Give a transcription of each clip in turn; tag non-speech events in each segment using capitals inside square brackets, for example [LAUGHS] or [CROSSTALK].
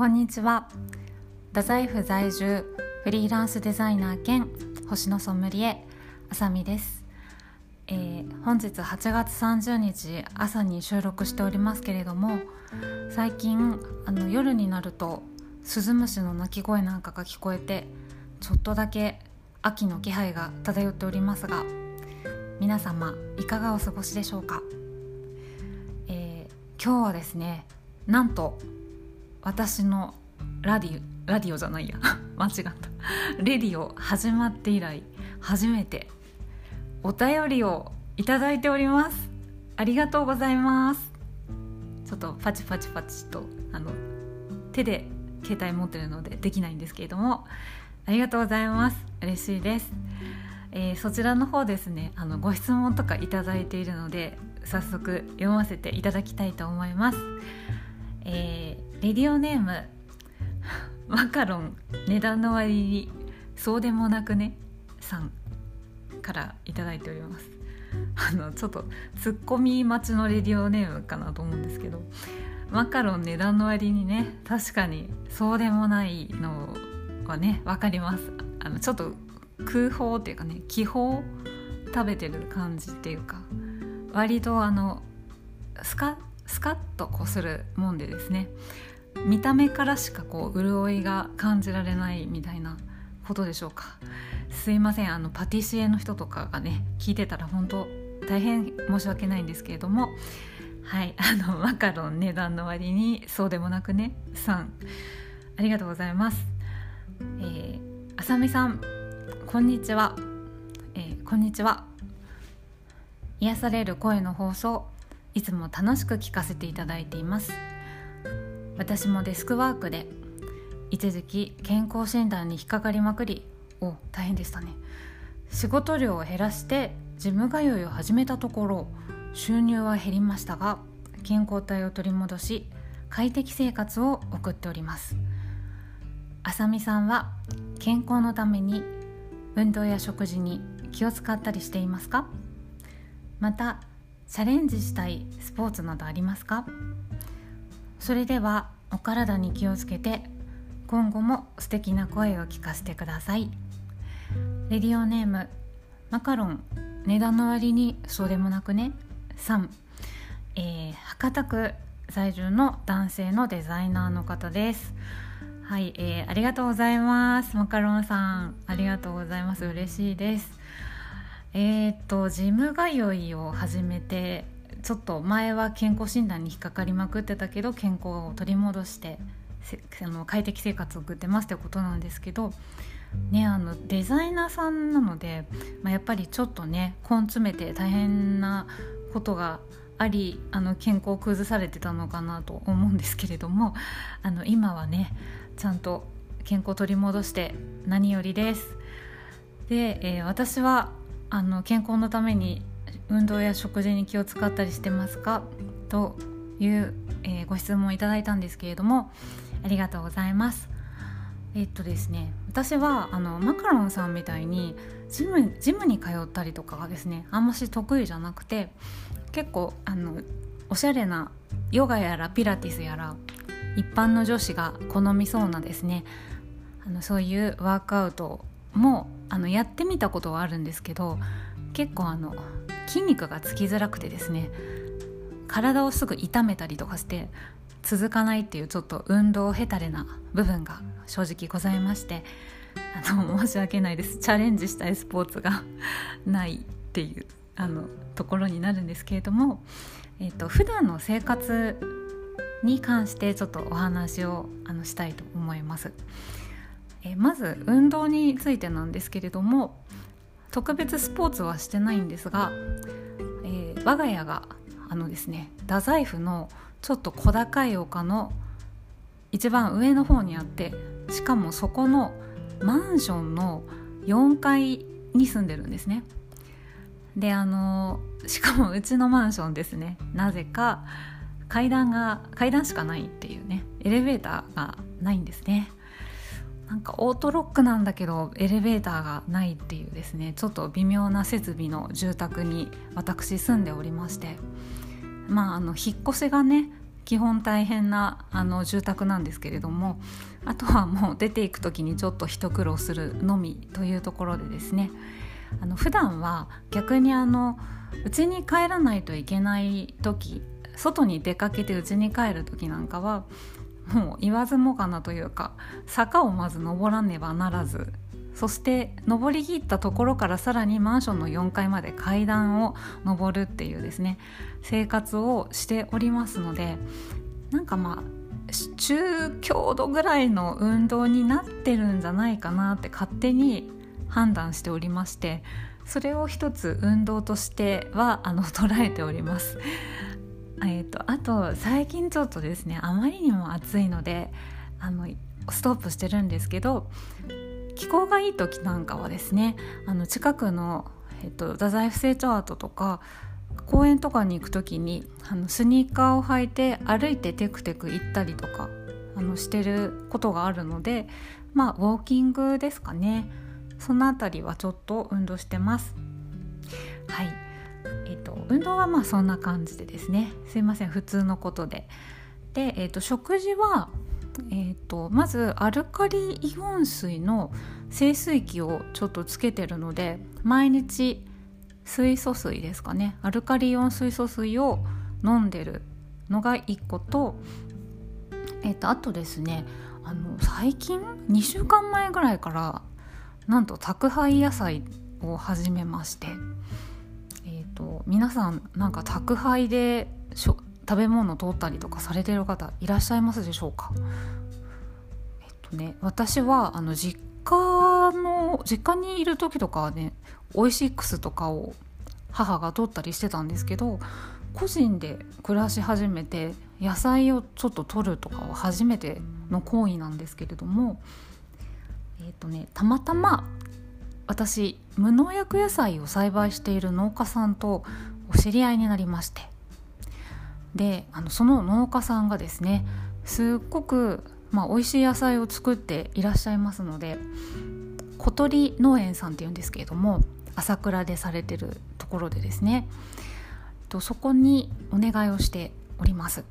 こんにちは。太宰府在住フリーランスデザイナー兼星野ソムリエあさみです、えー、本日8月30日朝に収録しておりますけれども最近あの夜になるとスズムシの鳴き声なんかが聞こえてちょっとだけ秋の気配が漂っておりますが皆様いかがお過ごしでしょうか、えー、今日はですねなんと私のラディラディオじゃないや。[LAUGHS] 間違った。レディオ始まって以来初めてお便りをいただいております。ありがとうございます。ちょっとパチパチパチとあの手で携帯持ってるのでできないんですけれども。ありがとうございます。嬉しいです、えー、そちらの方ですねあのご質問とかいただいているので早速読ませていただきたいと思います、えーレディオネーム [LAUGHS] マカロン値段の割にそうでもなくねさんから頂いております。あのちょっとツッコミ待ちのレディオネームかなと思うんですけどマカロン値段の割にね確かにそうでもないのはね分かります。あのちょっと空砲っていうかね気泡食べてる感じっていうか割とあのスカスカッとこするもんでですね見た目からしかこう潤いが感じられないみたいなことでしょうか。すいませんあのパティシエの人とかがね聞いてたら本当大変申し訳ないんですけれどもはいあのマカロン値段の割にそうでもなくね3ありがとうございます。えー、あさみさんこんにちは、えー、こんにちは。癒される声の放送いつも楽しく聞かせていただいています。私もデスクワークで一時期健康診断に引っかかりまくりお大変でしたね。仕事量を減らしてジム通いを始めたところ収入は減りましたが健康体を取り戻し快適生活を送っております。あさみさんは健康のために運動や食事に気を使ったりしていますか？またチャレンジしたいスポーツなどありますか？それではお体に気をつけて今後も素敵な声を聞かせてください。レディオネームマカロン。値段の割にそうでもなくね。3、えー、博多区在住の男性のデザイナーの方です。はい、えー、ありがとうございます。マカロンさんありがとうございます。嬉しいです。えー、とジム通いを始めてちょっと前は健康診断に引っかかりまくってたけど健康を取り戻してあの快適生活を送ってますってことなんですけど、ね、あのデザイナーさんなので、まあ、やっぱりちょっとね根詰めて大変なことがありあの健康を崩されてたのかなと思うんですけれどもあの今はねちゃんと健康を取り戻して何よりです。で、えー、私はあの健康のために運動や食事に気を使ったりしてますか？という、えー、ご質問いただいたんですけれどもありがとうございます。えっとですね私はあのマカロンさんみたいにジムジムに通ったりとかがですねあんまし得意じゃなくて結構あのおしゃれなヨガやらピラティスやら一般の女子が好みそうなですねあのそういうワークアウトもあのやってみたことはあるんですけど結構あの筋肉がつきづらくてですね体をすぐ痛めたりとかして続かないっていうちょっと運動ヘタレな部分が正直ございましてあの申し訳ないですチャレンジしたいスポーツが [LAUGHS] ないっていうあのところになるんですけれども、えーと、普段の生活に関してちょっとお話をあのしたいと思います。え、まず運動についてなんですけれども特別スポーツはしてないんですが、えー、我が家があのですね太宰府のちょっと小高い丘の一番上の方にあってしかもそこのマンションの4階に住んでるんですね。であのしかもうちのマンションですね。なぜか階段が階段しかないっていうねエレベーターがないんですね。なんかオートロックなんだけどエレベーターがないっていうですね。ちょっと微妙な設備の住宅に私住んでおりまして。まああの引っ越しがね基本大変なあの住宅なんですけれどもあとはもう出ていく時にちょっと一苦労するのみというところでですね。あの普段は逆にあの家に帰らないといけない時外に出かけて家に帰る時なんかはもう言わずもがなというか坂をまず登らねばならずそして登りきったところからさらにマンションの4階まで階段を上るっていうですね生活をしておりますのでなんかまあ中強度ぐらいの運動になってるんじゃないかなって勝手に判断しておりましてそれを一つ運動としてはあの捉えております。えーと、あと最近ちょっとですねあまりにも暑いのであのストップしてるんですけど気候がいい時なんかはですねあの近くの、えーと、太宰府成長アートとか公園とかに行く時にあのスニーカーを履いて歩いてテクテク行ったりとかあのしてることがあるのでまあウォーキングですかね。その辺りはちょっと運動してます。はい。えーと、運動はまあそんな感じでですね。すいません。普通のことで。で、えーと、食事は、えーと、まずアルカリイオン水の清水器をちょっとつけてるので毎日水素水ですかね。アルカリイオン水素水を飲んでるのが1個と,、えー、とあとですねあの最近2週間前ぐらいからなんと宅配野菜を始めまして、皆さんなんか宅配で食べ物を通ったりとかされてる方いらっしゃいますでしょうか？えっとね私はあの実家の実家にいる時とかはねオイシックスとかを母が取ったりしてたんですけど個人で暮らし始めて野菜をちょっと取るとかは初めての行為なんですけれどもえーとね、たまたま私無農薬野菜を栽培している農家さんとお知り合いになりましてであのその農家さんがですねすっごく、まあ、美味しい野菜を作っていらっしゃいますので小鳥農園さんっていうんですけれども朝倉でされてるところでですねとそこにお願いをしております。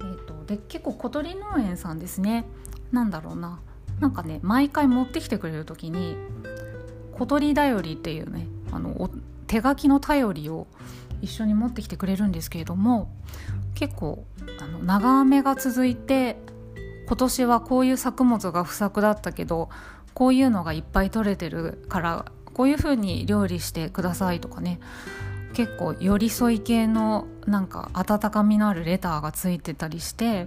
えーと、で結構小鳥農園さんですねなんだろうななんかね毎回持ってきてくれる時に小鳥だよりっていうねあの手書きの便りを一緒に持ってきてくれるんですけれども結構あの長雨が続いて今年はこういう作物が不作だったけどこういうのがいっぱい取れてるからこういう風に料理してくださいとかね結構寄り添い系のなんか温かみのあるレターがついてたりして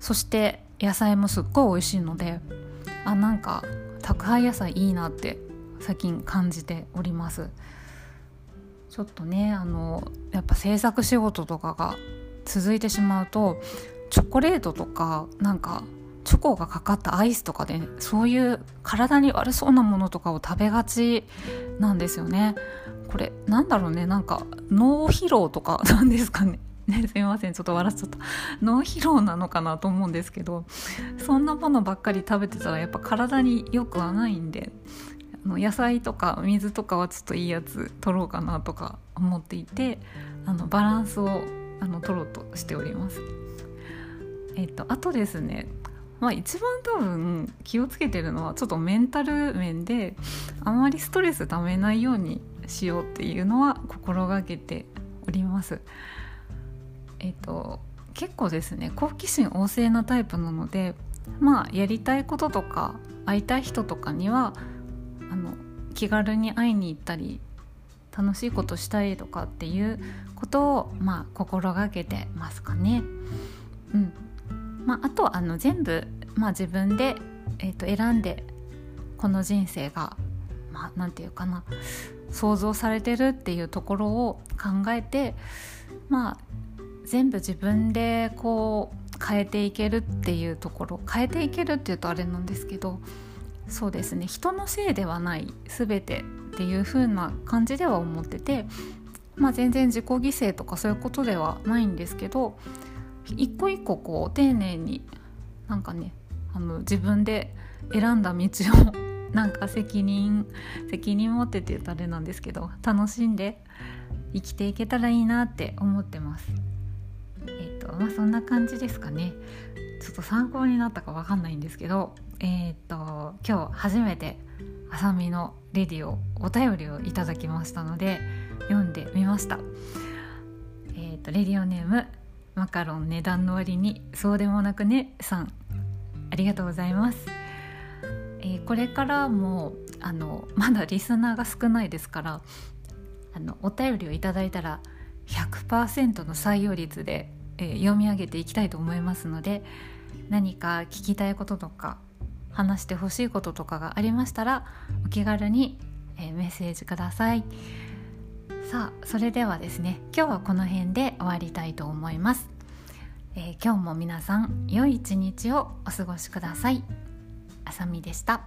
そして野菜もすっごい美味しいのであなんか宅配野菜いいなって最近感じております。ちょっとねあのやっぱ制作仕事とかが続いてしまうとチョコレートとかなんかチョコがかかったアイスとかで、そういう体に悪そうなものとかを食べがちなんですよね。これなんだろうねなんか脳疲労とかなんですかね。ね、[LAUGHS] すみませんちょっと笑っちゃった脳疲労なのかなと思うんですけどそんなものばっかり食べてたらやっぱ体に良くはないんであの野菜とか水とかはちょっといいやつ取ろうかなとか思っていてあのバランスをあの取ろうとしております。えっと、あとですねまあ、一番多分気をつけてるのはちょっとメンタル面であまりストレスためないようにしようっていうのは心がけております。え、ー、と結構ですね好奇心旺盛なタイプなのでまあやりたいこととか会いたい人とかにはあの気軽に会いに行ったり楽しいことしたりとかっていうことをまあ心がけてますかね。うんまあ、あとあの全部、まあ、自分で、えー、と選んでこの人生がまあ、て言うかな想像されてるっていうところを考えてまあ全部自分でこう変えていけるっていうところ変えていけるっていうとあれなんですけどそうですね人のせいではない全てっていう風な感じでは思ってて、まあ、全然自己犠牲とかそういうことではないんですけど一個一個こう丁寧になんかねあの自分で選んだ道を [LAUGHS] なんか責任責任持ってって言うとあれなんですけど楽しんで生きていけたらいいなって思ってます。とまあそんな感じですかね。ちょっと参考になったかわかんないんですけどえっ、と今日初めてあさみのレディオお便りをいただきましたので読んでみました。えっ、とレディオネームマカロン値段の割にそうでもなくねさん。ありがとうございます、えー、これからもあのまだリスナーが少ないですからあのお便りをいただいたら100%の採用率で、えー、読み上げていきたいと思いますので何か聞きたいこととか話してほしいこととかがありましたらお気軽に、えー、メッセージください。さあそれではですね今日はこの辺で終わりたいと思います、えー、今日も皆さん良い一日をお過ごしください。あさみでした。